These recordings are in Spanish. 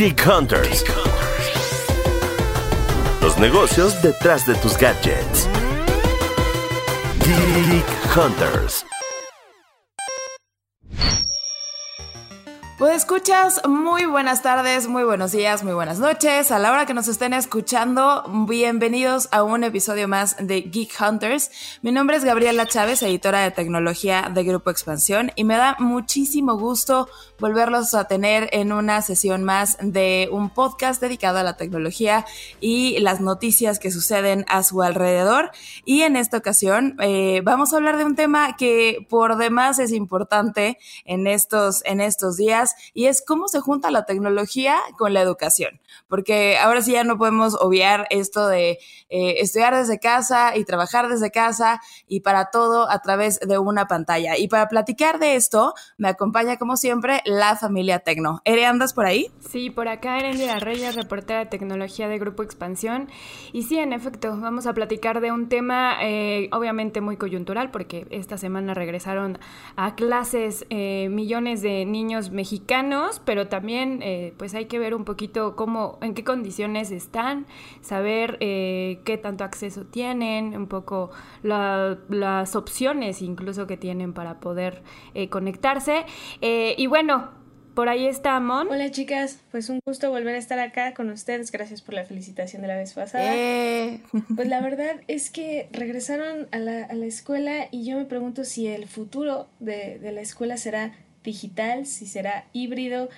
Geek Hunters. Los negocios detrás de tus gadgets. Geek Hunters. Pues escuchas, muy buenas tardes, muy buenos días, muy buenas noches. A la hora que nos estén escuchando, bienvenidos a un episodio más de Geek Hunters. Mi nombre es Gabriela Chávez, editora de tecnología de Grupo Expansión, y me da muchísimo gusto volverlos a tener en una sesión más de un podcast dedicado a la tecnología y las noticias que suceden a su alrededor. Y en esta ocasión eh, vamos a hablar de un tema que por demás es importante en estos, en estos días y es cómo se junta la tecnología con la educación, porque ahora sí ya no podemos obviar esto de eh, estudiar desde casa y trabajar desde casa y para todo a través de una pantalla. Y para platicar de esto, me acompaña como siempre la familia Tecno. ¿Ere, andas por ahí? Sí, por acá Erendira Reyes, reportera de tecnología de Grupo Expansión. Y sí, en efecto, vamos a platicar de un tema eh, obviamente muy coyuntural, porque esta semana regresaron a clases eh, millones de niños mexicanos pero también eh, pues hay que ver un poquito cómo, en qué condiciones están, saber eh, qué tanto acceso tienen, un poco las opciones incluso que tienen para poder eh, conectarse. y bueno, por ahí está Mon. Hola chicas, pues un gusto volver a estar acá con ustedes. Gracias por la felicitación de la vez pasada. Pues la verdad es que regresaron a la, a la, escuela y yo me pregunto si el futuro de, de la escuela será digital, si será híbrido,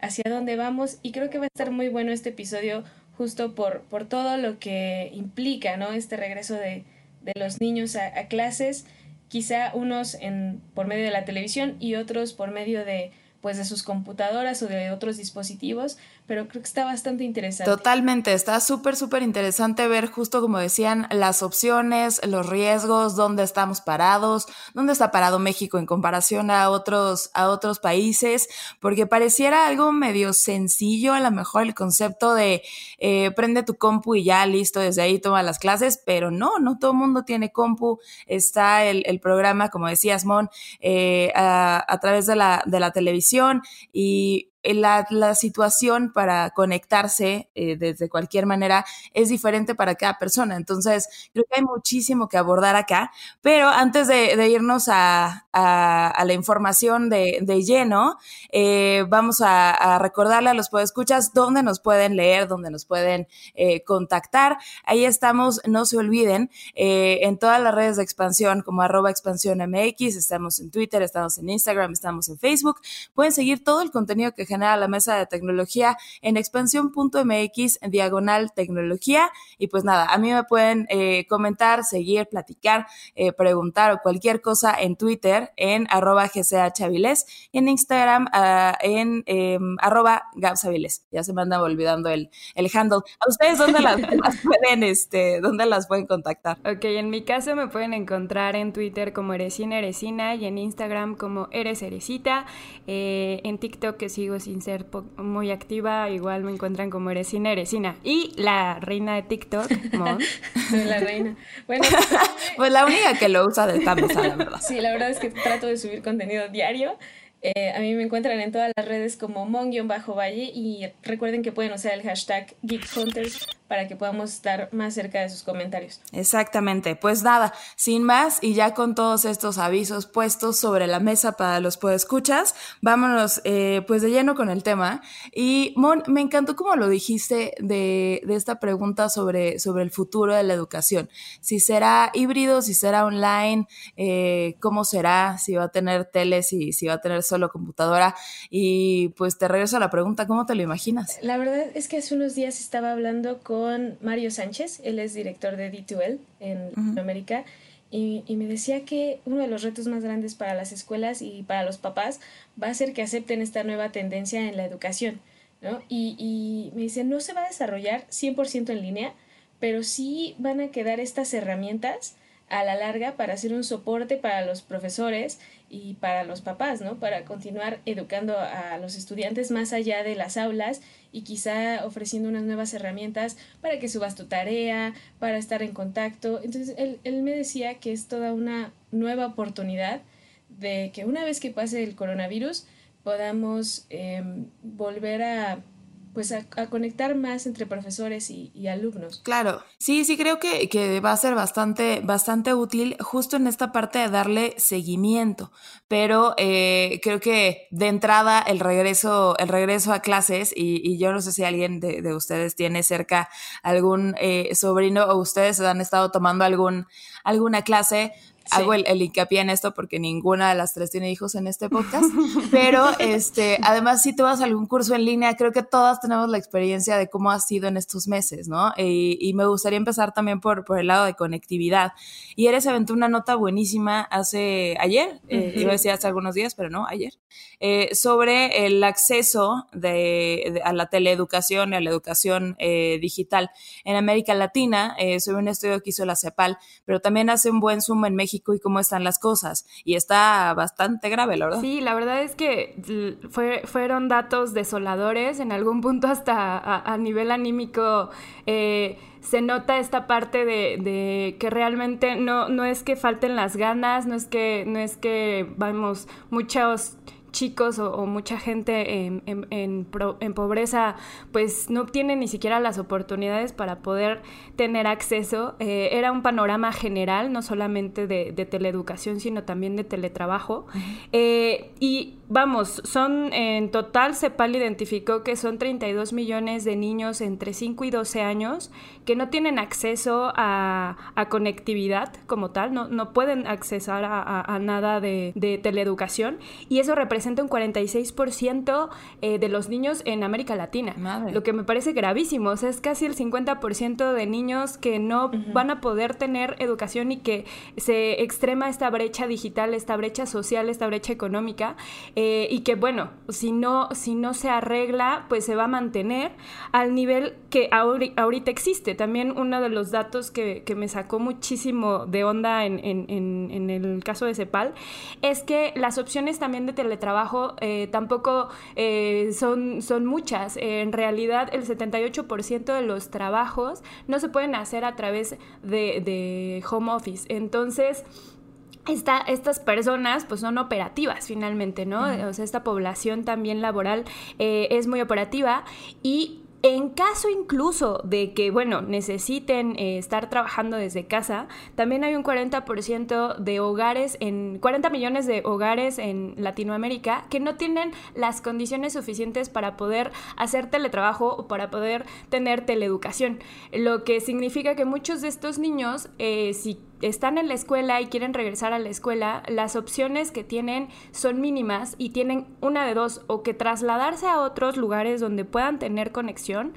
hacia dónde vamos. Y creo que va a estar muy bueno este episodio justo por, por todo lo que implica, ¿no? Este regreso de, de los niños a, a, clases, quizá unos en, por medio de la televisión y otros por medio de pues de sus computadoras o de otros dispositivos, pero creo que está bastante interesante. Totalmente, está súper, súper interesante ver justo como decían las opciones, los riesgos, dónde estamos parados, dónde está parado México en comparación a otros, a otros países, porque pareciera algo medio sencillo, a lo mejor el concepto de eh, prende tu compu y ya listo, desde ahí toma las clases, pero no, no todo el mundo tiene compu, está el, programa, como decías, Mon, eh, a, a, través de la, de la televisión y la, la, situación para conectarse eh, desde cualquier manera es diferente para cada persona. Entonces, creo que hay muchísimo que abordar acá. Pero antes de, irnos a, la información de, lleno, eh, vamos a, a, recordarle a los podescuchas dónde nos pueden leer, dónde nos pueden eh, contactar. Ahí estamos, no se olviden, eh, en todas las redes de expansión como arroba expansión estamos en Twitter, estamos en Instagram, estamos en Facebook. Pueden seguir todo el contenido que genera la mesa de tecnología en expansión.mx diagonal tecnología. Y pues nada, a mí me pueden eh, comentar, seguir, platicar, eh, preguntar o cualquier cosa en Twitter en arroba gchaviles y en Instagram uh, en eh, arroba. Ya se me anda olvidando el, el handle. ¿A ustedes dónde las, las, pueden, este, dónde las pueden contactar? Ok, en mi caso me pueden encontrar en Twitter como Eresina Eresina y en Instagram como Eres Eresita. en TikTok que sigo sin ser muy activa, igual me encuentran como Eresina Eresina. Y la reina de TikTok, Mon. la reina. Bueno, pues la única que lo usa de esta mesa, la verdad. Sí, la verdad es que trato de subir contenido diario. Eh, a mí me encuentran en todas las redes como mon-valle y recuerden que pueden usar el hashtag GeekHunters para que podamos estar más cerca de sus comentarios. Exactamente, pues nada, sin más y ya con todos estos avisos puestos sobre la mesa para los podescuchas, vámonos eh, pues de lleno con el tema. Y Mon, me encantó como lo dijiste de, de esta pregunta sobre, sobre el futuro de la educación. Si será híbrido, si será online, eh, cómo será, si va a tener tele, si, si va a tener solo computadora. Y pues te regreso a la pregunta, ¿cómo te lo imaginas? La verdad es que hace unos días estaba hablando con Mario Sánchez, él es director de D2L en uh -huh. América, y, me decía que uno de los retos más grandes para las escuelas y para los papás va a ser que acepten esta nueva tendencia en la educación, ¿no? Y, y me dice, no se va a desarrollar 100% en línea, pero sí van a quedar estas herramientas a la larga para hacer un soporte para los profesores y para los papás, ¿no? Para continuar educando a los estudiantes más allá de las aulas y quizá ofreciendo unas nuevas herramientas para que subas tu tarea, para estar en contacto. Entonces, él, él me decía que es toda una nueva oportunidad de que una vez que pase el coronavirus podamos em, volver a pues a, conectar más entre profesores y, alumnos. Claro, sí, sí creo que, que, va a ser bastante, bastante útil justo en esta parte de darle seguimiento, pero eh, creo que de entrada el regreso, el regreso a clases y, yo no sé si alguien de, ustedes tiene cerca algún eh, sobrino o ustedes han estado tomando algún, alguna clase, Hago el, hincapié en esto porque ninguna de las tres tiene hijos en este podcast, pero este, además si tú vas a algún curso en línea, creo que todas tenemos la experiencia de cómo ha sido en estos meses, ¿no? Y, me gustaría empezar también por, por el lado de conectividad. Y Eres aventó una nota buenísima hace ayer, eh, iba a decir hace algunos días, pero no, ayer, eh, sobre el acceso de, a la teleeducación y a la educación eh, digital en América Latina, sobre un estudio que hizo la CEPAL, pero también hace un buen zoom en México y cómo están las cosas. Y está bastante grave, la verdad. Sí, la verdad es que fue, fueron datos desoladores, en algún punto hasta a, nivel anímico. Eh, se nota esta parte de, que realmente no, no es que falten las ganas, no es que, no es que vamos, muchos chicos o, mucha gente en, en, pobreza pues no tiene ni siquiera las oportunidades para poder tener acceso. Eh, era un panorama general, no solamente de, teleeducación, sino también de teletrabajo. Eh, y vamos, son en total, CEPAL identificó que son 32 millones de niños entre 5 y 12 años que no tienen acceso a, conectividad como tal, no, no pueden accesar a, nada de, de teleeducación y eso representa un 46% eh, de los niños en América Latina, lo que me parece gravísimo. O sea, es casi el 50% de niños que no van a poder tener educación y que se extrema esta brecha digital, esta brecha social, esta brecha económica, eh, y que bueno, si no, si no se arregla, pues se va a mantener al nivel que ahorita existe. También uno de los datos que, me sacó muchísimo de onda en, en el caso de CEPAL es que las opciones también de teletrabajo trabajo eh, tampoco eh, son, son muchas. en realidad, el 78% de los trabajos no se pueden hacer a través de, home office. Entonces, esta, estas personas pues son operativas finalmente, ¿no? O sea, esta población también laboral eh, es muy operativa y en caso incluso de que, bueno, necesiten eh, estar trabajando desde casa, también hay un 40% de hogares, en 40 millones de hogares en Latinoamérica que no tienen las condiciones suficientes para poder hacer teletrabajo o para poder tener teleeducación. Lo que significa que muchos de estos niños, eh, si están en la escuela y quieren regresar a la escuela, las opciones que tienen son mínimas y tienen una de dos, o que trasladarse a otros lugares donde puedan tener conexión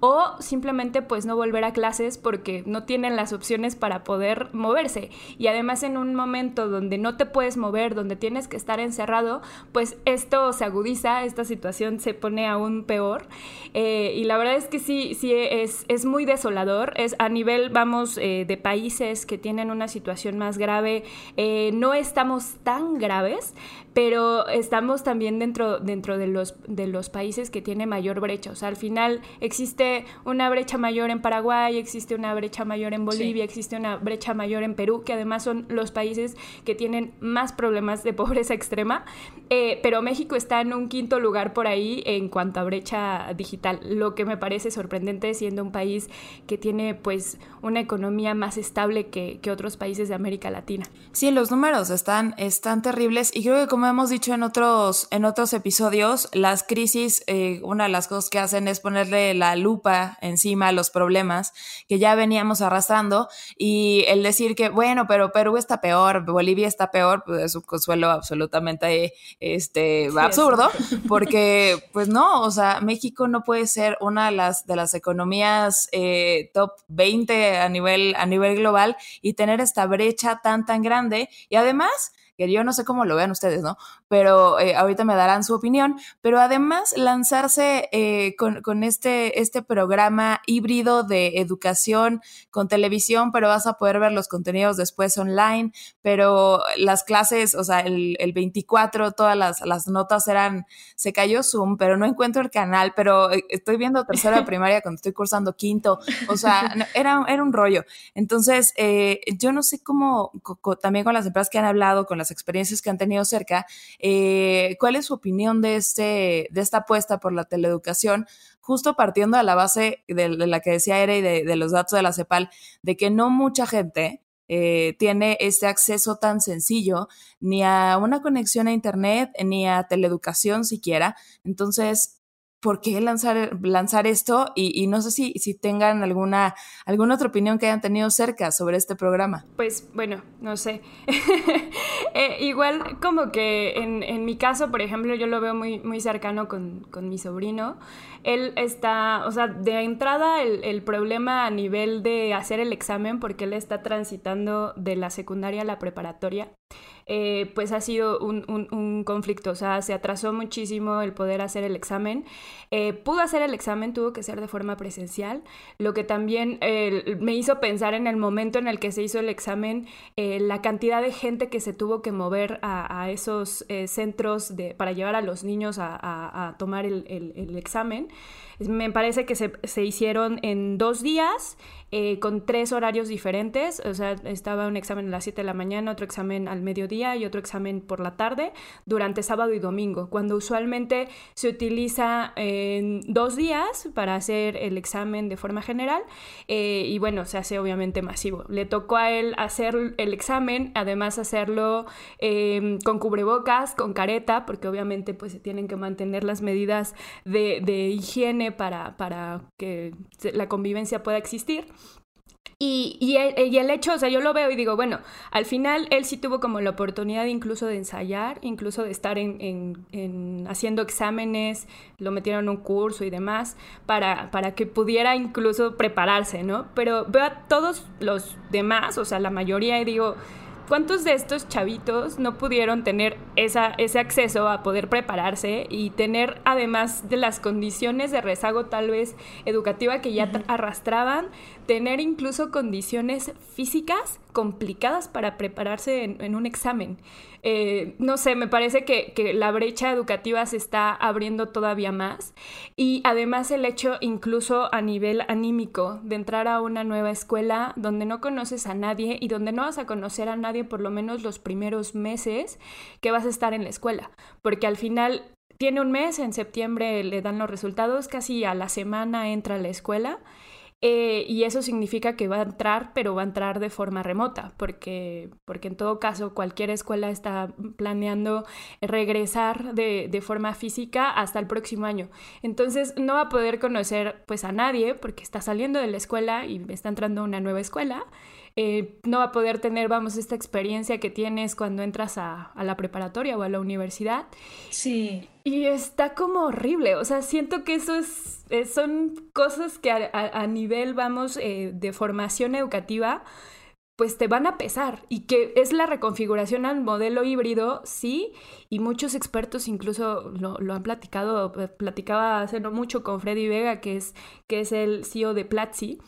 o simplemente pues no volver a clases porque no tienen las opciones para poder moverse. Y además en un momento donde no te puedes mover, donde tienes que estar encerrado, pues esto se agudiza, esta situación se pone aún peor. Eh, y la verdad es que sí, sí es, es muy desolador. Es a nivel, vamos, eh, de países que tienen una situación más grave, eh, no estamos tan graves, pero estamos también dentro, dentro de, los, de los países que tiene mayor brecha. O sea, al final existe una brecha mayor en Paraguay, existe una brecha mayor en Bolivia, existe una brecha mayor en Perú, que además son los países que tienen más problemas de pobreza extrema, eh, pero México está en un quinto lugar por ahí en cuanto a brecha digital, lo que me parece sorprendente siendo un país que tiene pues una economía más estable que, que otros países de América Latina. Sí, los números están, están terribles y creo que como hemos dicho en otros, en otros episodios, las crisis, eh, una de las cosas que hacen es ponerle la lupa encima a los problemas que ya veníamos arrastrando y el decir que, bueno, pero Perú está peor, Bolivia está peor, pues es un consuelo absolutamente este, absurdo, porque pues no, o sea, México no puede ser una de las, de las economías eh, top 20 a nivel, a nivel global y tener esta brecha tan, tan grande y además yo no sé cómo lo vean ustedes, ¿no? Pero eh, ahorita me darán su opinión, pero además lanzarse eh, con, este, este programa híbrido de educación con televisión, pero vas a poder ver los contenidos después online, pero las clases, o sea, el, el 24, todas las, las, notas eran, se cayó Zoom, pero no encuentro el canal, pero eh, estoy viendo tercera de primaria cuando estoy cursando quinto, o sea, era, era un rollo. Entonces, yo no sé cómo, también con las empresas que han hablado, con las experiencias que han tenido cerca, eh, ¿cuál es su opinión de, este, de esta apuesta por la teleeducación? Justo partiendo de la base de, la que decía Ere y de, los datos de la CEPAL, de que no mucha gente eh, tiene este acceso tan sencillo ni a una conexión a Internet, ni a teleeducación siquiera. Entonces, por qué lanzar, lanzar esto y, no sé si, si tengan alguna, alguna otra opinión que hayan tenido cerca sobre este programa. Pues bueno, no sé. Eh, igual como que en, en, mi caso, por ejemplo, yo lo veo muy, muy cercano con, con mi sobrino. Él está, o sea, de entrada el, el, problema a nivel de hacer el examen, porque él está transitando de la secundaria a la preparatoria. Eh, pues ha sido un, un, conflicto, o sea, se atrasó muchísimo el poder hacer el examen. Eh, pudo hacer el examen, tuvo que ser de forma presencial, lo que también me hizo pensar en el momento en el que se hizo el examen, eh, la cantidad de gente que se tuvo que mover a, esos centros de, para llevar a los niños a, a, tomar el, el, el examen. Me parece que se, se hicieron en dos días eh, con tres horarios diferentes, o sea, estaba un examen a las 7 de la mañana, otro examen al mediodía y otro examen por la tarde durante sábado y domingo, cuando usualmente se utiliza en dos días para hacer el examen de forma general eh, y bueno, se hace obviamente masivo. Le tocó a él hacer el examen, además hacerlo em, con cubrebocas, con careta, porque obviamente pues se tienen que mantener las medidas de, de higiene para, para que la convivencia pueda existir. Y, y, el, hecho, o sea, yo lo veo y digo, bueno, al final él sí tuvo como la oportunidad incluso de ensayar, incluso de estar en, en, haciendo exámenes, lo metieron en un curso y demás, para, para que pudiera incluso prepararse, ¿no? Pero veo a todos los demás, o sea, la mayoría, y digo, ¿Cuántos de estos chavitos no pudieron tener esa, ese acceso a poder prepararse y tener, además de las condiciones de rezago tal vez educativa que ya arrastraban, tener incluso condiciones físicas complicadas para prepararse en, un examen. Eh, no sé, me parece que, la brecha educativa se está abriendo todavía más y además el hecho incluso a nivel anímico de entrar a una nueva escuela donde no conoces a nadie y donde no vas a conocer a nadie por lo menos los primeros meses que vas a estar en la escuela, porque al final tiene un mes, en septiembre le dan los resultados, casi a la semana entra a la escuela eh, y eso significa que va a entrar, pero va a entrar de forma remota, porque, porque en todo caso cualquier escuela está planeando regresar de, de, forma física hasta el próximo año. Entonces no va a poder conocer pues a nadie porque está saliendo de la escuela y está entrando a una nueva escuela eh, no va a poder tener, vamos, esta experiencia que tienes cuando entras a, la preparatoria o a la universidad. Sí. Y está como horrible, o sea, siento que eso es, son cosas que a, nivel, vamos, eh, de formación educativa, pues te van a pesar y que es la reconfiguración al modelo híbrido, sí, y muchos expertos incluso lo, lo, han platicado, platicaba hace no mucho con Freddy Vega, que es, que es el CEO de Platzi,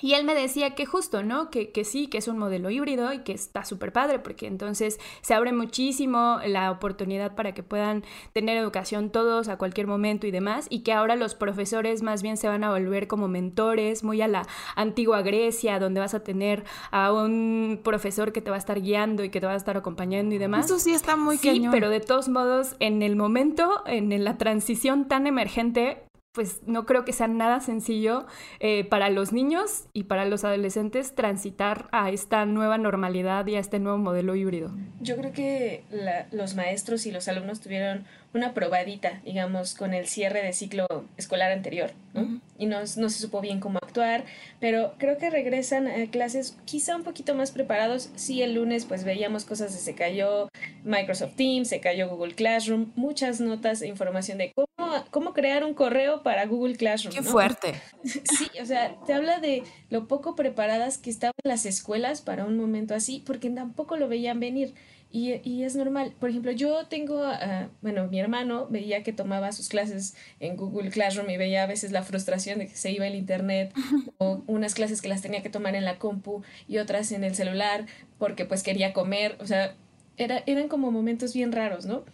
y él me decía que justo, ¿no? Que, que sí, que es un modelo híbrido y que está súper padre porque entonces se abre muchísimo la oportunidad para que puedan tener educación todos a cualquier momento y demás y que ahora los profesores más bien se van a volver como mentores, muy a la antigua Grecia, donde vas a tener a un profesor que te va a estar guiando y que te va a estar acompañando y demás. Eso sí está muy Sí, pero de todos modos, en el momento, en la transición tan emergente, pues no creo que sea nada sencillo eh, para los niños y para los adolescentes transitar a esta nueva normalidad y a este nuevo modelo híbrido. Yo creo que los maestros y los alumnos tuvieron una probadita, digamos, con el cierre de ciclo escolar anterior, ¿no? Y no, no, se supo bien cómo actuar, pero creo que regresan a clases quizá un poquito más preparados. Sí, el lunes pues veíamos cosas de se cayó Microsoft Teams, se cayó Google Classroom, muchas notas e información de cómo, cómo crear un correo para Google Classroom. Qué fuerte. Sí, o sea, te habla de lo poco preparadas que estaban las escuelas para un momento así, porque tampoco lo veían venir. Y, y, es normal. Por ejemplo, yo tengo, uh, bueno, mi hermano veía que tomaba sus clases en Google Classroom y veía a veces la frustración de que se iba el internet o unas clases que las tenía que tomar en la compu y otras en el celular porque pues quería comer. O sea, era, eran como momentos bien raros, ¿no?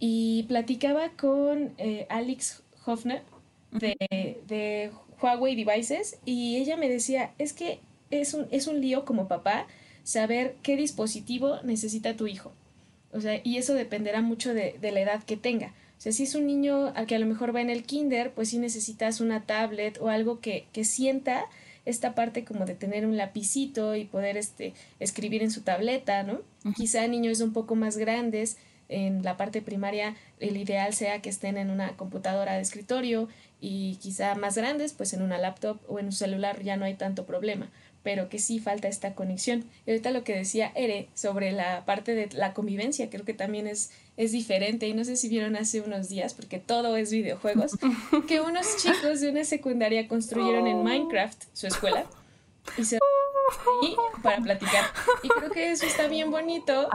Y platicaba con eh, Alex Hofner de, de Huawei Devices y ella me decía, es que es un, es un lío como papá saber qué dispositivo necesita tu hijo. O sea, y eso dependerá mucho de, de, la edad que tenga. O sea, si es un niño al que a lo mejor va en el kinder, pues sí necesitas una tablet o algo que, que sienta esta parte como de tener un lapicito y poder este, escribir en su tableta, ¿no? Quizá niños un poco más grandes, en la parte primaria el ideal sea que estén en una computadora de escritorio y quizá más grandes, pues en una laptop o en un celular ya no hay tanto problema pero que sí falta esta conexión. Y ahorita lo que decía Ere sobre la parte de la convivencia, creo que también es, es diferente. Y no sé si vieron hace unos días, porque todo es videojuegos, que unos chicos de una secundaria construyeron en Minecraft su escuela y se ahí para platicar. Y creo que eso está bien bonito.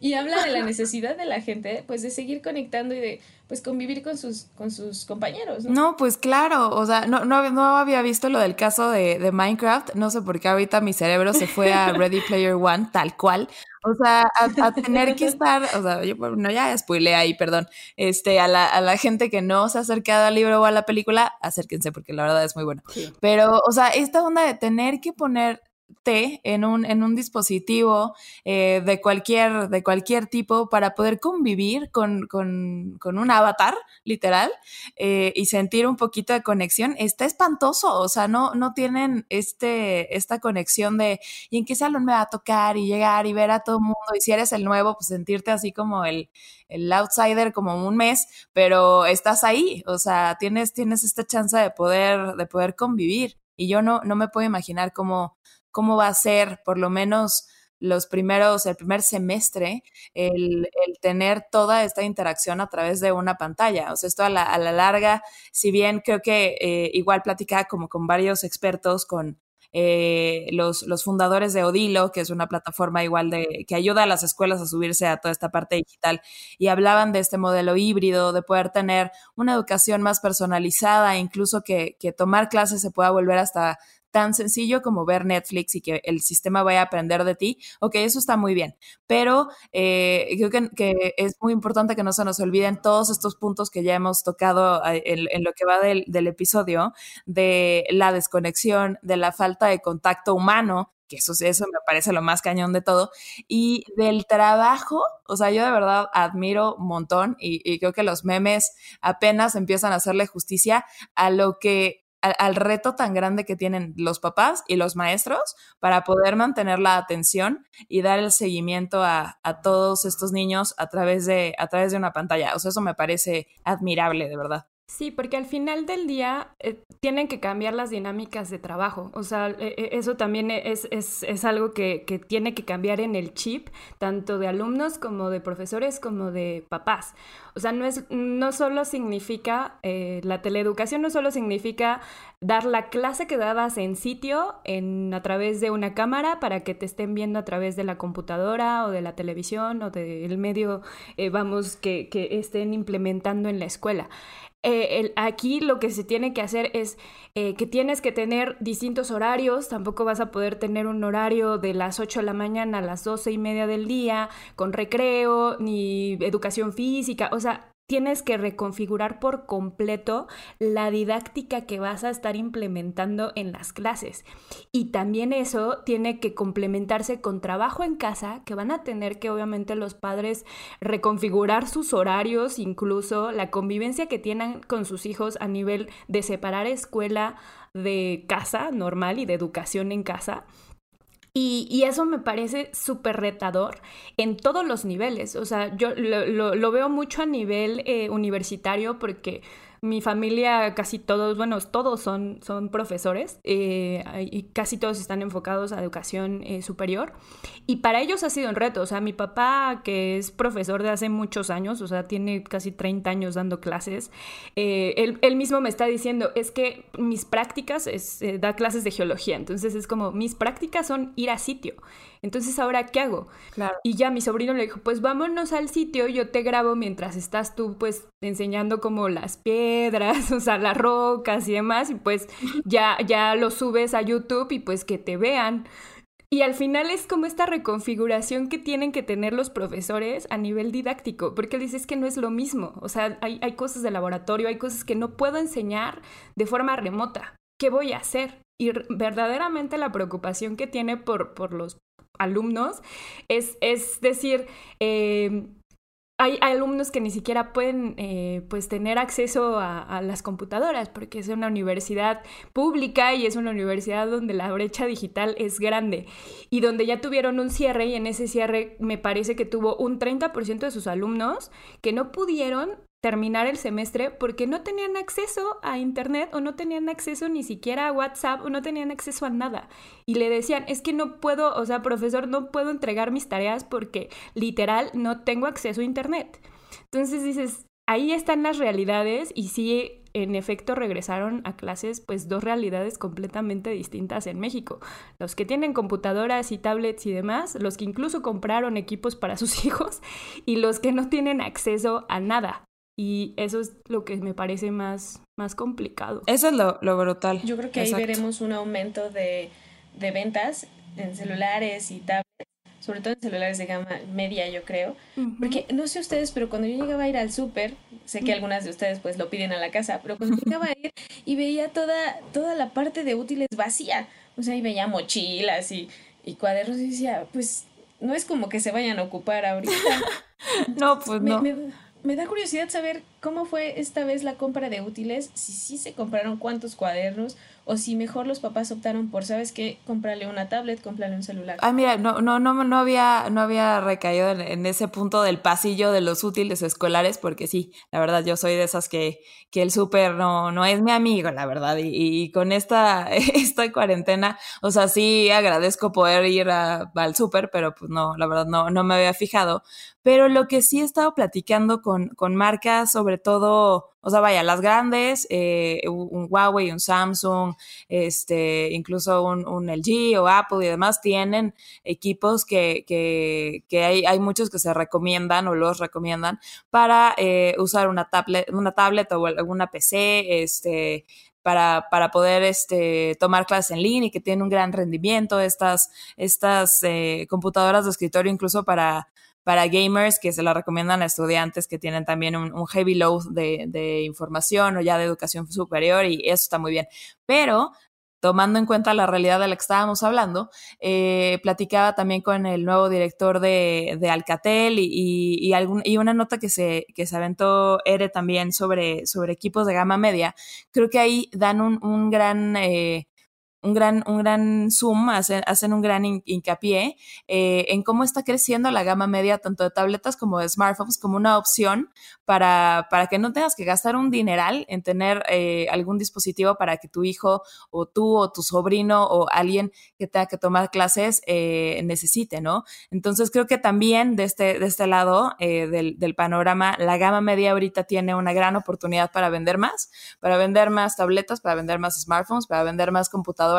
Y habla de la necesidad de la gente, pues, de seguir conectando y de, pues, convivir con sus, con sus compañeros. No, pues claro, o sea, no, no, no, había visto lo del caso de, de Minecraft, no sé por qué ahorita mi cerebro se fue a Ready Player One, tal cual. O sea, a, tener que estar, o sea, yo no ya spoilé ahí, perdón, este, a la, a la gente que no se ha acercado al libro o a la película, acérquense porque la verdad es muy bueno. Pero, o sea, esta onda de tener que poner en un, en un dispositivo eh, de, cualquier, de cualquier tipo para poder convivir con, con, con un avatar, literal, eh, y sentir un poquito de conexión, está espantoso. O sea, no, no tienen este, esta conexión de, ¿y en qué salón me va a tocar? Y llegar y ver a todo el mundo. Y si eres el nuevo, pues sentirte así como el, el outsider como un mes, pero estás ahí. O sea, tienes, tienes esta chance de poder, de poder convivir. Y yo no, no me puedo imaginar cómo, cómo va a ser, por lo menos los primeros, el primer semestre, el, tener toda esta interacción a través de una pantalla. O sea, esto a la, larga, si bien creo que eh, igual platicaba como con varios expertos, con eh, los, fundadores de Odilo, que es una plataforma igual de que ayuda a las escuelas a subirse a toda esta parte digital, y hablaban de este modelo híbrido, de poder tener una educación más personalizada, incluso que tomar clases se pueda volver hasta tan sencillo como ver Netflix y que el sistema vaya a aprender de ti, ok, eso está muy bien, pero eh, creo que, es muy importante que no se nos olviden todos estos puntos que ya hemos tocado eh, en, lo que va del, episodio, de la desconexión, de la falta de contacto humano, que eso, eso me parece lo más cañón de todo, y del trabajo, o sea, yo de verdad admiro un montón y, y creo que los memes apenas empiezan a hacerle justicia a lo que al, reto tan grande que tienen los papás y los maestros para poder mantener la atención y dar el seguimiento a, a, todos estos niños a través, de, a través de una pantalla. O sea, eso me parece admirable, de verdad. Sí, porque al final del día eh, tienen que cambiar las dinámicas de trabajo. O sea, e, e, eso también es, es, es algo que, que, tiene que cambiar en el chip, tanto de alumnos como de profesores como de papás. O sea, no, es, no solo significa, eh, la teleeducación no solo significa dar la clase que dabas en sitio, en, a través de una cámara, para que te estén viendo a través de la computadora o de la televisión o del medio, eh, vamos, que, que estén implementando en la escuela. Eh, aquí lo que se tiene que hacer es eh, que tienes que tener distintos horarios, tampoco vas a poder tener un horario de las 8 de la mañana a las 12 y media del día, con recreo, ni educación física, o sea, tienes que reconfigurar por completo la didáctica que vas a estar implementando en las clases. Y también eso tiene que complementarse con trabajo en casa, que van a tener que obviamente los padres reconfigurar sus horarios, incluso la convivencia que tienen con sus hijos a nivel de separar escuela de casa normal y de educación en casa. Y, eso me parece súper retador en todos los niveles. O sea, yo lo, veo mucho a nivel eh, universitario porque mi familia, casi todos, bueno, todos son, son profesores eh, y casi todos están enfocados a educación eh, superior. Y para ellos ha sido un reto. O sea, mi papá, que es profesor de hace muchos años, o sea, tiene casi 30 años dando clases, eh, él, mismo me está diciendo, es que mis prácticas, es, da clases de geología. Entonces es como, mis prácticas son ir a sitio. Entonces, ¿ahora qué hago? Claro. Y ya mi sobrino le dijo, pues vámonos al sitio, yo te grabo mientras estás tú, pues, enseñando como las piedras, o sea, las rocas y demás, y pues ya, ya lo subes a YouTube y pues que te vean. Y al final es como esta reconfiguración que tienen que tener los profesores a nivel didáctico, porque dices que no es lo mismo. O sea, hay, hay cosas de laboratorio, hay cosas que no puedo enseñar de forma remota. ¿Qué voy a hacer? Y verdaderamente la preocupación que tiene por, por los alumnos, es, es decir, eh, hay, alumnos que ni siquiera pueden eh, pues tener acceso a, las computadoras porque es una universidad pública y es una universidad donde la brecha digital es grande. Y donde ya tuvieron un cierre y en ese cierre me parece que tuvo un 30% de sus alumnos que no pudieron terminar el semestre porque no tenían acceso a internet o no tenían acceso ni siquiera a WhatsApp o no tenían acceso a nada. Y le decían, es que no puedo, o sea, profesor, no puedo entregar mis tareas porque literal no tengo acceso a internet. Entonces dices, ahí están las realidades y sí, en efecto regresaron a clases pues dos realidades completamente distintas en México. Los que tienen computadoras y tablets y demás, los que incluso compraron equipos para sus hijos y los que no tienen acceso a nada. Y eso es lo que me parece más, más complicado. Eso es lo, lo brutal. Yo creo que ahí veremos un aumento de, de ventas en celulares y tablets sobre todo en celulares de gama media, yo creo. Porque no sé ustedes, pero cuando yo llegaba a ir al súper, sé que algunas de ustedes pues lo piden a la casa, pero cuando llegaba a ir y veía toda, toda la parte de útiles vacía, o sea, y veía mochilas y, y cuadernos y decía, pues no es como que se vayan a ocupar ahorita. no, pues no me da curiosidad saber cómo fue esta vez la compra de útiles, si sí se compraron cuántos cuadernos o si mejor los papás optaron por, ¿sabes qué? Comprarle una tablet, comprarle un celular. Ah, mira, no, no, no, no había, no había recaído en, ese punto del pasillo de los útiles escolares, porque sí, la verdad, yo soy de esas que, que el súper no, no es mi amigo, la verdad, y, con esta, esta cuarentena, o sea, sí agradezco poder ir al súper, pero pues no, la verdad, no, no me había fijado. Pero lo que sí he estado platicando con, con marcas, sobre todo, o sea, vaya, las grandes, eh, un Huawei, un Samsung, este, incluso un, un, LG o Apple y demás, tienen equipos que, que, que hay, hay, muchos que se recomiendan o los recomiendan para eh, usar una tablet, una tablet o alguna PC, este, para, para, poder este, tomar clases en línea y que tienen un gran rendimiento, estas, estas eh, computadoras de escritorio incluso para, para gamers que se la recomiendan a estudiantes que tienen también un, heavy load de, información o ya de educación superior y eso está muy bien. Pero tomando en cuenta la realidad de la que estábamos hablando, eh, platicaba también con el nuevo director de, Alcatel y, y, algún, y, una nota que se, que se aventó Ere también sobre, sobre equipos de gama media. Creo que ahí dan un, un gran... Eh, un gran, un gran zoom, hacen, hacen un gran hincapié eh, en cómo está creciendo la gama media tanto de tabletas como de smartphones como una opción para, para que no tengas que gastar un dineral en tener eh, algún dispositivo para que tu hijo o tú o tu sobrino o alguien que tenga que tomar clases eh, necesite, ¿no? Entonces creo que también de este, de este lado del, del panorama, la gama media ahorita tiene una gran oportunidad para vender más, para vender más tabletas, para vender más smartphones, para vender más computadoras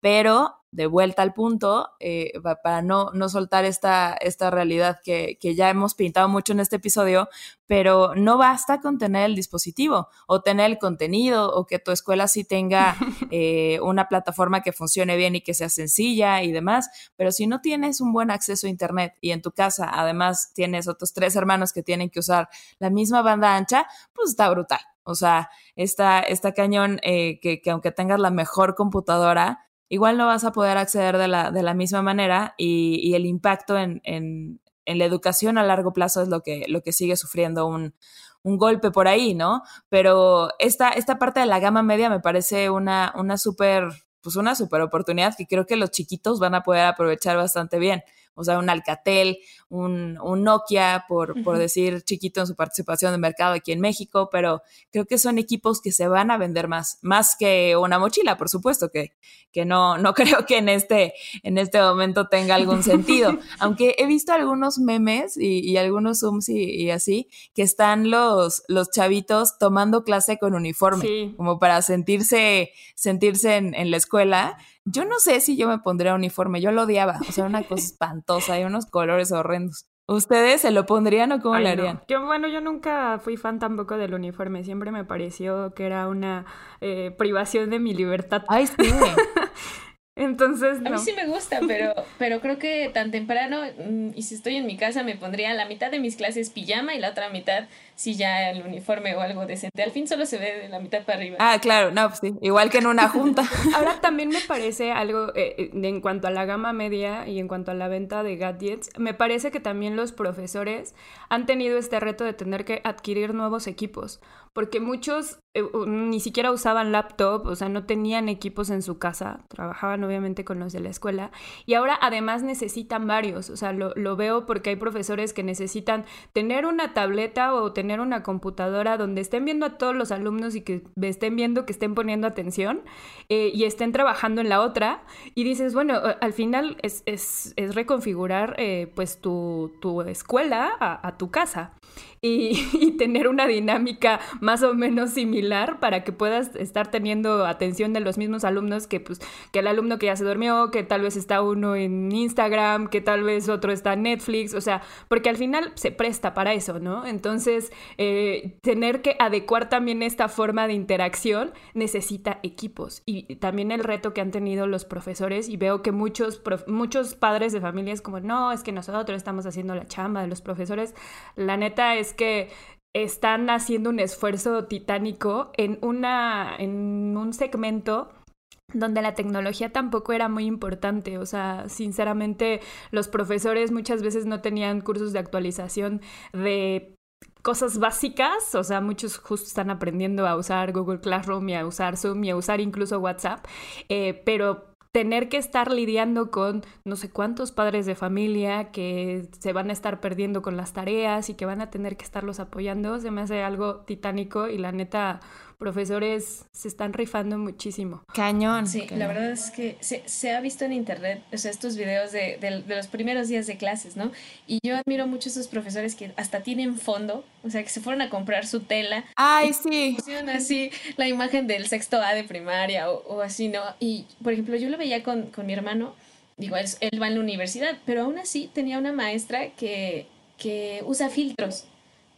pero de vuelta al punto, eh, para no, no soltar esta, esta realidad que, que, ya hemos pintado mucho en este episodio, pero no basta con tener el dispositivo o tener el contenido o que tu escuela sí tenga eh, una plataforma que funcione bien y que sea sencilla y demás, pero si no tienes un buen acceso a Internet y en tu casa además tienes otros tres hermanos que tienen que usar la misma banda ancha, pues está brutal. O sea, está, está cañón eh, que, que aunque tengas la mejor computadora, igual no vas a poder acceder de la, de la misma manera y, el impacto en, en, la educación a largo plazo es lo que, lo que sigue sufriendo un, un golpe por ahí, ¿no? Pero esta, esta parte de la gama media me parece una, una súper, pues una súper oportunidad que creo que los chiquitos van a poder aprovechar bastante bien o sea, un Alcatel, un, Nokia, por, por decir chiquito en su participación de mercado aquí en México, pero creo que son equipos que se van a vender más, más que una mochila, por supuesto, que, que no, no creo que en este, en este momento tenga algún sentido. Aunque he visto algunos memes y, algunos Zooms y, así, que están los, los chavitos tomando clase con uniforme, como para sentirse, sentirse en, en la escuela yo no sé si yo me pondría uniforme, yo lo odiaba, o sea, una cosa espantosa, hay unos colores horrendos. ¿Ustedes se lo pondrían o cómo le harían? Yo, bueno, yo nunca fui fan tampoco del uniforme, siempre me pareció que era una eh, privación de mi libertad. Ay, sí. Entonces, no. A mí sí me gusta, pero, pero creo que tan temprano, mm, y si estoy en mi casa, me pondría la mitad de mis clases pijama y la otra mitad si ya el uniforme o algo decente. Al fin solo se ve de la mitad para arriba. Ah, claro, no, pues sí, igual que en una junta. Ahora también me parece algo eh, eh, en cuanto a la gama media y en cuanto a la venta de gadgets, me parece que también los profesores han tenido este reto de tener que adquirir nuevos equipos, porque muchos ni siquiera usaban laptop, o sea, no tenían equipos en su casa, trabajaban obviamente con los de la escuela, y ahora además necesitan varios, o sea, lo, veo porque hay profesores que necesitan tener una tableta o tener una computadora donde estén viendo a todos los alumnos y que estén viendo que estén poniendo atención eh, y estén trabajando en la otra. Y dices, bueno, al final es, reconfigurar eh, pues tu, escuela a, tu casa. y, tener una dinámica más o menos similar para que puedas estar teniendo atención de los mismos alumnos que pues que el alumno que ya se durmió, que tal vez está uno en Instagram, que tal vez otro está en Netflix, o sea, porque al final se presta para eso, ¿no? Entonces, eh, tener que adecuar también esta forma de interacción necesita equipos y también el reto que han tenido los profesores y veo que muchos, muchos padres de familias como, no, es que nosotros estamos haciendo la chamba de los profesores, la neta es que están haciendo un esfuerzo titánico en, una, en un segmento donde la tecnología tampoco era muy importante, o sea, sinceramente los profesores muchas veces no tenían cursos de actualización de cosas básicas, o sea, muchos justo están aprendiendo a usar Google Classroom y a usar Zoom y a usar incluso WhatsApp, eh, pero tener que estar lidiando con no sé cuántos padres de familia que se van a estar perdiendo con las tareas y que van a tener que estarlos apoyando, se me hace algo titánico y la neta, profesores se están rifando muchísimo. Cañón. Sí, la verdad es que se, ha visto en internet, o sea, estos videos de, de, los primeros días de clases, ¿no? Y yo admiro mucho a esos profesores que hasta tienen fondo, o sea, que se fueron a comprar su tela. Ay, sí. Pusieron así la imagen del sexto A de primaria o, así, ¿no? Y, por ejemplo, yo lo veía con, con mi hermano, digo, él, él va en la universidad, pero aún así tenía una maestra que, que usa filtros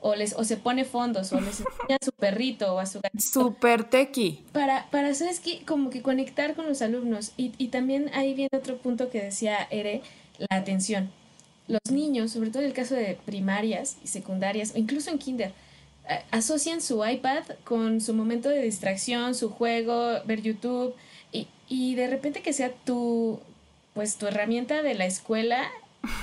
o, les, o se pone fondos, o les enseña a su perrito o a su gatito. Super tequi. Para, para, ¿sabes qué? Como que conectar con los alumnos. Y, y también ahí viene otro punto que decía Ere, la atención. Los niños, sobre todo en el caso de primarias y secundarias, o incluso en kinder, asocian su iPad con su momento de distracción, su juego, ver YouTube, y, y de repente que sea tu, pues tu herramienta de la escuela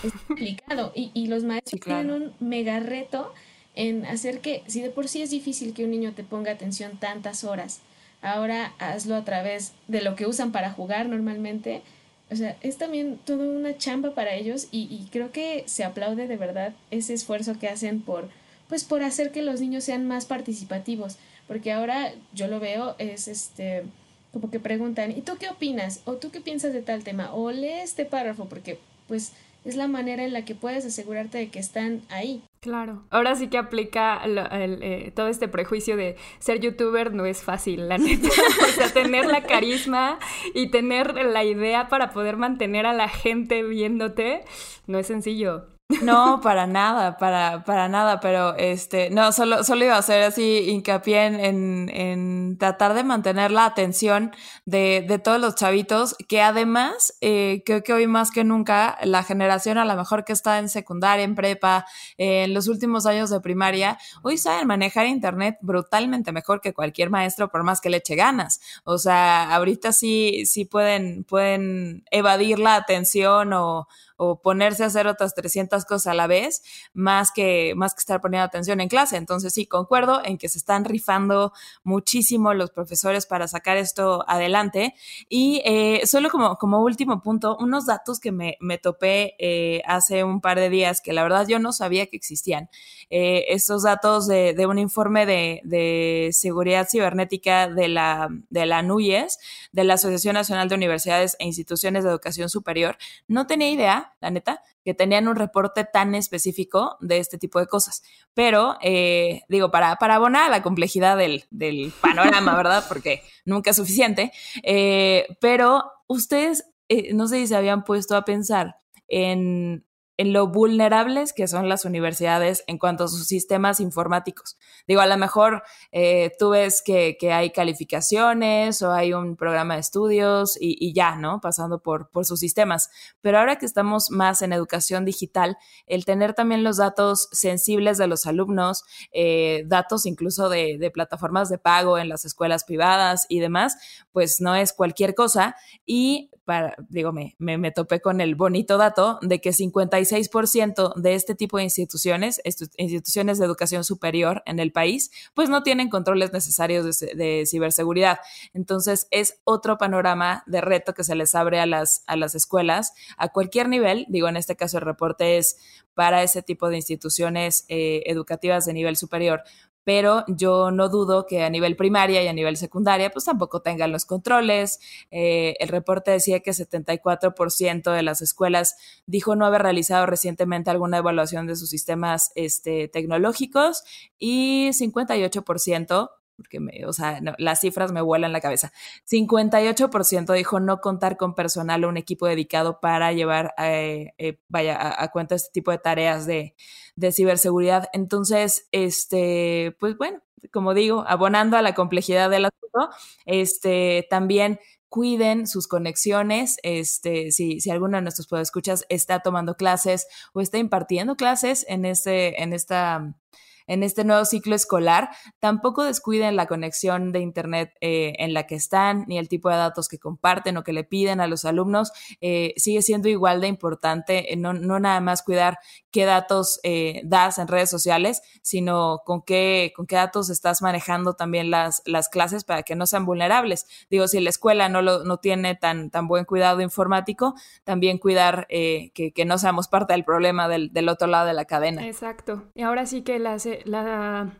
es complicado. Y, y los maestros tienen un mega reto en hacer que, si de por sí es difícil que un niño te ponga atención tantas horas, ahora hazlo a través de lo que usan para jugar normalmente. O sea, es también toda una chamba para ellos y, y creo que se aplaude de verdad ese esfuerzo que hacen por, pues por hacer que los niños sean más participativos. Porque ahora yo lo veo, es este, como que preguntan, ¿y tú qué opinas? ¿O tú qué piensas de tal tema? O lee este párrafo, porque pues es la manera en la que puedes asegurarte de que están ahí. Claro. Ahora sí que aplica eh, todo este prejuicio de ser youtuber no es fácil, la neta. o sea, tener la carisma y tener la idea para poder mantener a la gente viéndote no es sencillo. No, para nada, para, para nada, pero este, no, solo, solo iba a hacer así hincapié en, en, tratar de mantener la atención de, de todos los chavitos, que además eh, creo que hoy más que nunca la generación a lo mejor que está en secundaria, en prepa, en los últimos años de primaria, hoy saben manejar internet brutalmente mejor que cualquier maestro por más que le eche ganas. O sea, ahorita sí, sí pueden, pueden evadir la atención o o ponerse a hacer otras 300 cosas a la vez, más que, más que estar poniendo atención en clase. Entonces sí, concuerdo en que se están rifando muchísimo los profesores para sacar esto adelante. Y eh, solo como, como último punto, unos datos que me, me topé eh, hace un par de días que la verdad yo no sabía que existían. Eh, estos datos de, de un informe de, de, seguridad cibernética de la, de la NUYES, de la Asociación Nacional de Universidades e Instituciones de Educación Superior. No tenía idea la neta, que tenían un reporte tan específico de este tipo de cosas. Pero, eh, digo, para, para abonar a la complejidad del, panorama, ¿verdad? Porque nunca es suficiente. Eh, pero ustedes, eh, no sé si se habían puesto a pensar en en lo vulnerables que son las universidades en cuanto a sus sistemas informáticos. Digo, a lo mejor eh, tú ves que, hay calificaciones o hay un programa de estudios y, ya, ¿no? Pasando por, por, sus sistemas. Pero ahora que estamos más en educación digital, el tener también los datos sensibles de los alumnos, eh, datos incluso de, de plataformas de pago en las escuelas privadas y demás, pues no es cualquier cosa. Y para, digo, me, topé con el bonito dato de que 56% de este tipo de instituciones, instituciones de educación superior en el país, pues no tienen controles necesarios de, de, ciberseguridad. Entonces, es otro panorama de reto que se les abre a las, a las escuelas a cualquier nivel. Digo, en este caso el reporte es para ese tipo de instituciones eh, educativas de nivel superior, pero yo no dudo que a nivel primaria y a nivel secundaria pues tampoco tengan los controles. Eh, el reporte decía que 74% de las escuelas dijo no haber realizado recientemente alguna evaluación de sus sistemas este, tecnológicos y 58% porque me, o sea, las cifras me vuelan la cabeza. 58% dijo no contar con personal o un equipo dedicado para llevar, eh, eh, vaya, a, cuenta este tipo de tareas de, de, ciberseguridad. Entonces, este, pues bueno, como digo, abonando a la complejidad del asunto, este, también cuiden sus conexiones, este, si, si alguno de nuestros podescuchas está tomando clases o está impartiendo clases en, este, en esta en este nuevo ciclo escolar, tampoco descuiden la conexión de Internet eh, en la que están, ni el tipo de datos que comparten o que le piden a los alumnos. Eh, sigue siendo igual de importante, eh, no, no, nada más cuidar qué datos das en redes sociales, sino con qué, con qué datos estás manejando también las, las clases para que no sean vulnerables. Digo, si la escuela no, lo, no tiene tan, tan buen cuidado informático, también cuidar que, que, no seamos parte del problema del, del otro lado de la cadena. Exacto. Y ahora sí que las la,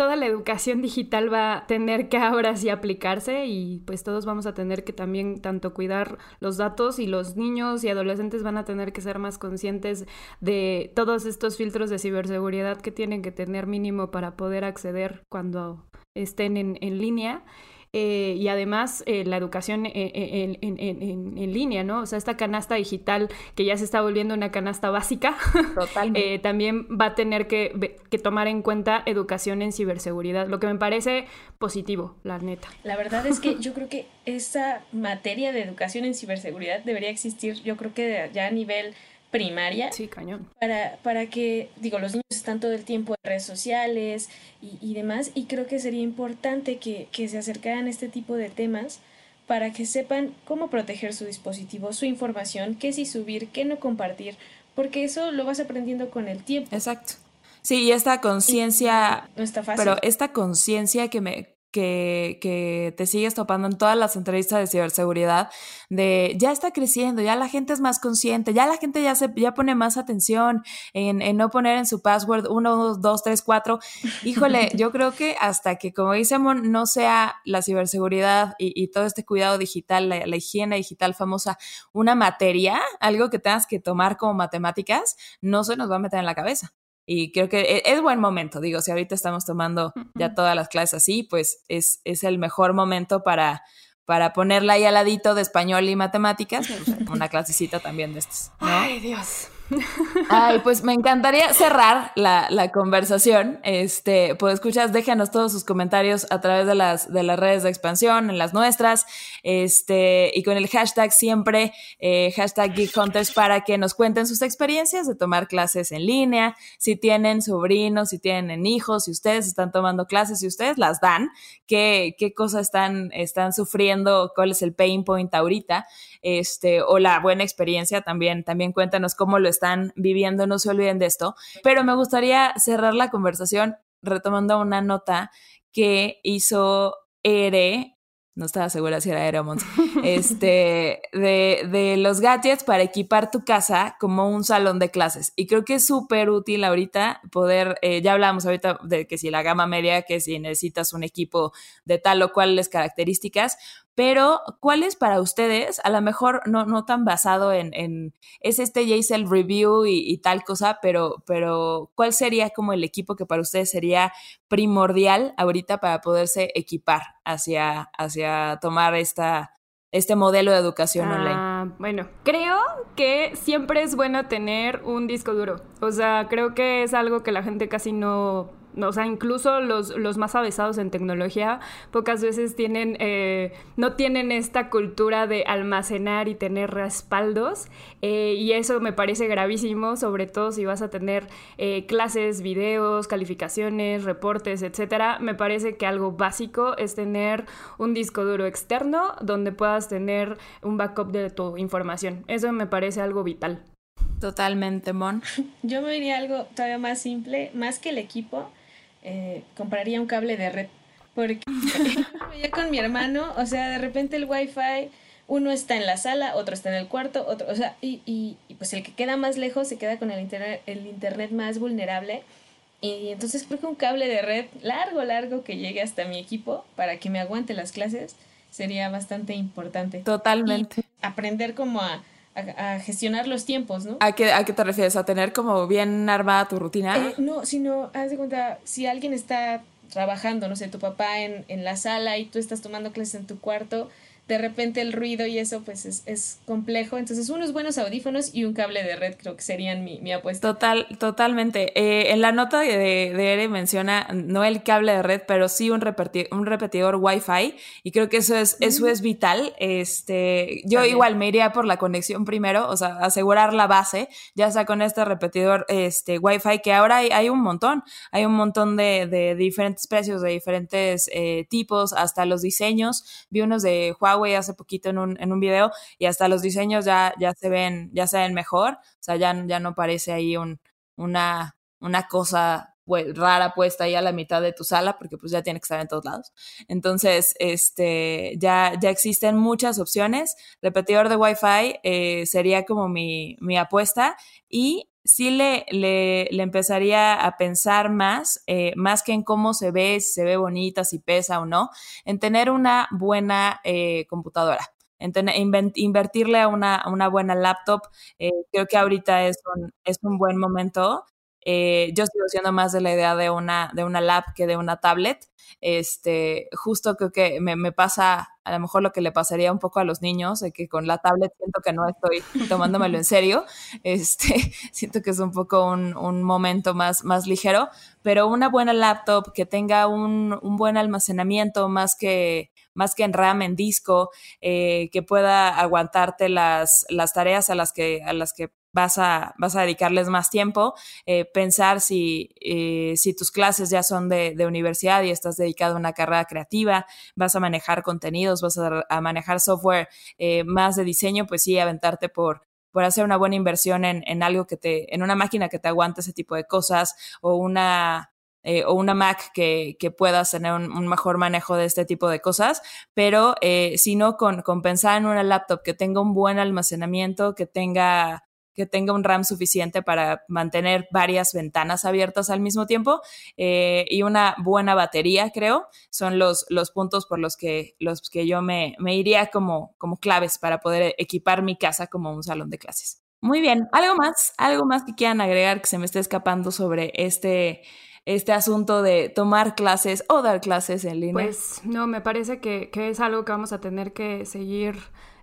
toda la educación digital va a tener que ahora sí aplicarse y pues todos vamos a tener que también tanto cuidar los datos y los niños y adolescentes van a tener que ser más conscientes de todos estos filtros de ciberseguridad que tienen que tener mínimo para poder acceder cuando estén en, en línea. Eh, y además eh, la educación en, en, línea, ¿no? O sea, esta canasta digital que ya se está volviendo una canasta básica, eh, también va a tener que, que, tomar en cuenta educación en ciberseguridad, lo que me parece positivo, la neta. La verdad es que yo creo que esa materia de educación en ciberseguridad debería existir, yo creo que ya a nivel primaria. Sí, cañón. Para, para que, digo, los niños están todo el tiempo en redes sociales y, y demás, y creo que sería importante que, que, se acercaran a este tipo de temas para que sepan cómo proteger su dispositivo, su información, qué sí subir, qué no compartir, porque eso lo vas aprendiendo con el tiempo. Exacto. Sí, y esta conciencia... No está fácil. Pero esta conciencia que me, que, que, te sigues topando en todas las entrevistas de ciberseguridad, de ya está creciendo, ya la gente es más consciente, ya la gente ya, se, ya pone más atención en, en no poner en su password 1, 2, 3, 4. Híjole, yo creo que hasta que, como dice Mon, no sea la ciberseguridad y, y todo este cuidado digital, la, la, higiene digital famosa, una materia, algo que tengas que tomar como matemáticas, no se nos va a meter en la cabeza. Y creo que e, es, buen momento, digo, si ahorita estamos tomando ya todas las clases así, pues es, es el mejor momento para para ponerla ahí al ladito de español y matemáticas, pues, una clasecita también de estas. Ay, Dios. Ay, pues me encantaría cerrar la, conversación. Este, pues escuchas, déjanos todos sus comentarios a través de las, de las redes de expansión, en las nuestras, este, y con el hashtag siempre, eh, hashtag Geek para que nos cuenten sus experiencias de tomar clases en línea, si tienen sobrinos, si tienen hijos, si ustedes están tomando clases, si ustedes las dan, qué, qué cosas están, están sufriendo, cuál es el pain point ahorita, este, o la buena experiencia también, también cuéntanos cómo lo están viviendo, no se olviden de esto. Pero me gustaría cerrar la conversación retomando una nota que hizo Ere no estaba segura si era Aeromont, este, de, de, los gadgets para equipar tu casa como un salón de clases. Y creo que es súper útil ahorita poder, eh, ya hablamos ahorita de que si la gama media, que si necesitas un equipo de tal o cuales características, pero ¿cuál es para ustedes? A lo mejor no, no tan basado en, en es este JSL Review y, tal cosa, pero, pero ¿cuál sería como el equipo que para ustedes sería primordial ahorita para poderse equipar hacia, hacia tomar esta, este modelo de educación online? Ah, bueno, creo que siempre es bueno tener un disco duro. O sea, creo que es algo que la gente casi no o sea, incluso los, los más avesados en tecnología pocas veces tienen, eh, no tienen esta cultura de almacenar y tener respaldos eh, y eso me parece gravísimo, sobre todo si vas a tener eh, clases, videos, calificaciones, reportes, etcétera. Me parece que algo básico es tener un disco duro externo donde puedas tener un backup de tu información. Eso me parece algo vital. Totalmente, Mon. Yo me diría algo todavía más simple, más que el equipo, eh, compraría un cable de red. Porque veía con mi hermano, o sea, de repente el wifi, uno está en la sala, otro está en el cuarto, otro, o sea, y, y, pues el que queda más lejos se queda con el internet, el internet más vulnerable. Y entonces creo que un cable de red largo, largo que llegue hasta mi equipo para que me aguante las clases sería bastante importante. Totalmente. aprender como a a, gestionar los tiempos, ¿no? ¿A qué, ¿A qué te refieres? ¿A tener como bien armada tu rutina? Eh, no, sino, haz de cuenta, si alguien está trabajando, no sé, tu papá en, en la sala y tú estás tomando clases en tu cuarto, de repente el ruido y eso pues es, es, complejo. Entonces unos buenos audífonos y un cable de red creo que serían mi, mi apuesta. Total, totalmente. Eh, en la nota de, de, Ere menciona no el cable de red, pero sí un, repetidor, un repetidor Wi-Fi y creo que eso es, eso es vital. Este, yo igual me iría por la conexión primero, o sea, asegurar la base, ya sea con este repetidor este, Wi-Fi que ahora hay, hay un montón, hay un montón de, de diferentes precios, de diferentes eh, tipos, hasta los diseños. Vi unos de Huawei hace poquito en un, en un video y hasta los diseños ya, ya se ven, ya se ven mejor. O sea, ya, ya no parece ahí un, una, una cosa pues, rara puesta ahí a la mitad de tu sala, porque pues ya tiene que estar en todos lados. Entonces, este, ya, ya existen muchas opciones. Repetidor de Wi-Fi eh, sería como mi, mi apuesta y sí le, le, le, empezaría a pensar más, eh, más que en cómo se ve, si se ve bonita, si pesa o no, en tener una buena eh, computadora. En invertirle a una, una buena laptop, eh, creo que ahorita es un, es un buen momento yo sigo siendo más de la idea de una, de una lab que de una tablet. Este, justo creo que me, pasa a lo mejor lo que le pasaría un poco a los niños, de que con la tablet siento que no estoy tomándomelo en serio. Este, siento que es un poco un, un momento más, más ligero, pero una buena laptop que tenga un, un buen almacenamiento más que, más que en RAM, en disco, eh, que pueda aguantarte las, las tareas a las que, a las que vas a, vas a dedicarles más tiempo, eh, pensar si, eh, si tus clases ya son de, de, universidad y estás dedicado a una carrera creativa, vas a manejar contenidos, vas a, manejar software eh, más de diseño, pues sí, aventarte por, por hacer una buena inversión en, en, algo que te, en una máquina que te aguante ese tipo de cosas o una, o una Mac que, que puedas tener un, mejor manejo de este tipo de cosas, pero si no, con, con, pensar en una laptop que tenga un buen almacenamiento, que tenga que tenga un RAM suficiente para mantener varias ventanas abiertas al mismo tiempo eh, y una buena batería, creo, son los, los puntos por los que, los que yo me, me iría como, como claves para poder equipar mi casa como un salón de clases. Muy bien, algo más, algo más que quieran agregar que se me esté escapando sobre este este asunto de tomar clases o dar clases en línea? Pues no, me parece que, que es algo que vamos a tener que seguir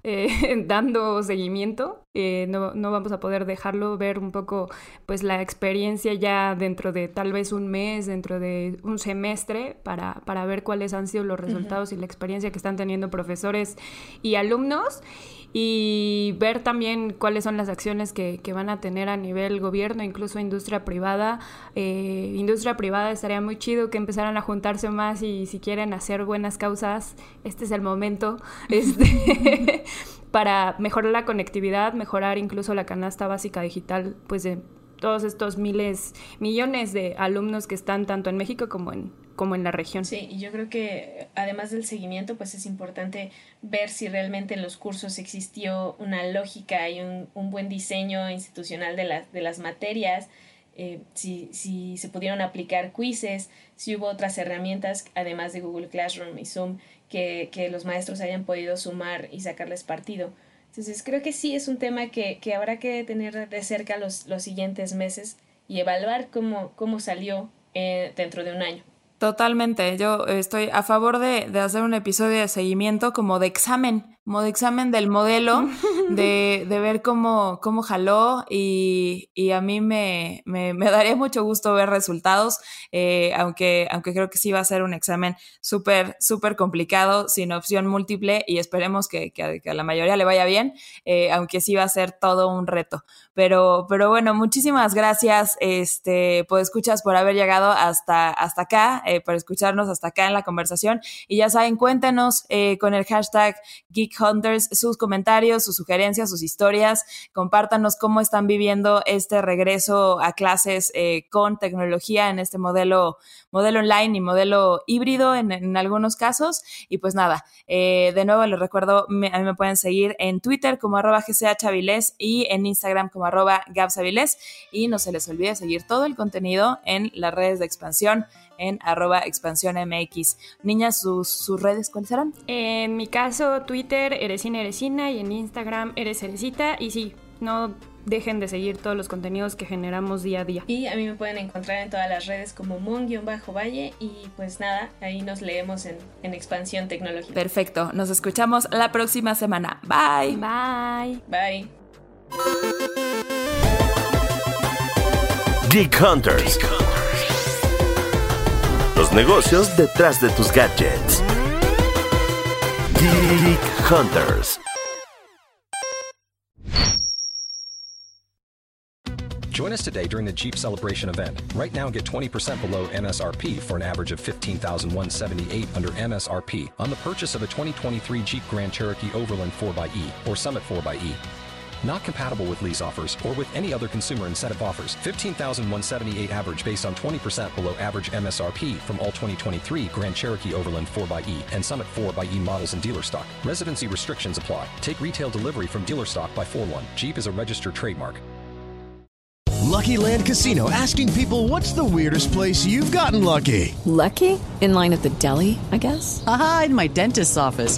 eh, dando seguimiento. Eh, no, no, vamos a poder dejarlo ver un poco pues la experiencia ya dentro de tal vez un mes, dentro de un semestre, para, para ver cuáles han sido los resultados y la experiencia que están teniendo profesores y alumnos y ver también cuáles son las acciones que, que van a tener a nivel gobierno, incluso industria privada. Eh, industria privada estaría muy chido que empezaran a juntarse más y si quieren hacer buenas causas, este es el momento este, para mejorar la conectividad, mejorar incluso la canasta básica digital, pues de todos estos miles, millones de alumnos que están tanto en México como en como en la región. Sí, y yo creo que además del seguimiento, pues es importante ver si realmente en los cursos existió una lógica y un, un buen diseño institucional de, las de las materias, eh, si, si se pudieron aplicar quizzes, si hubo otras herramientas, además de Google Classroom y Zoom, que, que los maestros hayan podido sumar y sacarles partido. Entonces creo que sí es un tema que, que habrá que tener de cerca los, los siguientes meses y evaluar cómo, cómo salió eh, dentro de un año. Totalmente, yo estoy a favor de, de, hacer un episodio de seguimiento como de examen, como de examen del modelo, de, de ver cómo, cómo jaló y, y a mí me, me, me, daría mucho gusto ver resultados, eh, aunque, aunque creo que sí va a ser un examen súper, súper complicado, sin opción múltiple y esperemos que, que, que, a, la mayoría le vaya bien, eh, aunque sí va a ser todo un reto. Pero, pero bueno, muchísimas gracias, este, pues escuchas por haber llegado hasta, hasta acá, eh, por escucharnos hasta acá en la conversación. Y ya saben, cuéntenos eh, con el hashtag Geek Hunters sus comentarios, sus sugerencias, sus historias. Compártanos cómo están viviendo este regreso a clases eh, con tecnología en este modelo, modelo online y modelo híbrido en, algunos casos. Y pues nada, eh, de nuevo les recuerdo, me, a mí me pueden seguir en Twitter como arroba gchaviles y en Instagram como arroba gabsaviles. Y no se les olvide seguir todo el contenido en las redes de expansión en arroba expansión MX. Niñas, ¿sus, ¿sus, redes cuáles serán? En mi caso, Twitter, Eresina Eresina y en Instagram, Eres Eresita. Y sí, no dejen de seguir todos los contenidos que generamos día a día. Y a mí me pueden encontrar en todas las redes como mon-valle y pues nada, ahí nos leemos en, en Expansión Tecnológica. Perfecto, nos escuchamos la próxima semana. Bye. Bye. Bye. Geek Hunters. Los negocios detrás de tus gadgets. Geek Hunters. Join us today during the Jeep Celebration event. Right now, get 20% below MSRP for an average of 15178 under MSRP on the purchase of a 2023 Jeep Grand Cherokee Overland 4xE or Summit 4xE. Not compatible with lease offers or with any other consumer incentive offers. 15,178 average based on 20% below average MSRP from all 2023 Grand Cherokee Overland 4xE and Summit 4xE models in dealer stock. Residency restrictions apply. Take retail delivery from dealer stock by 4 1. Jeep is a registered trademark. Lucky Land Casino asking people what's the weirdest place you've gotten lucky? Lucky? In line at the deli, I guess? Aha, in my dentist's office.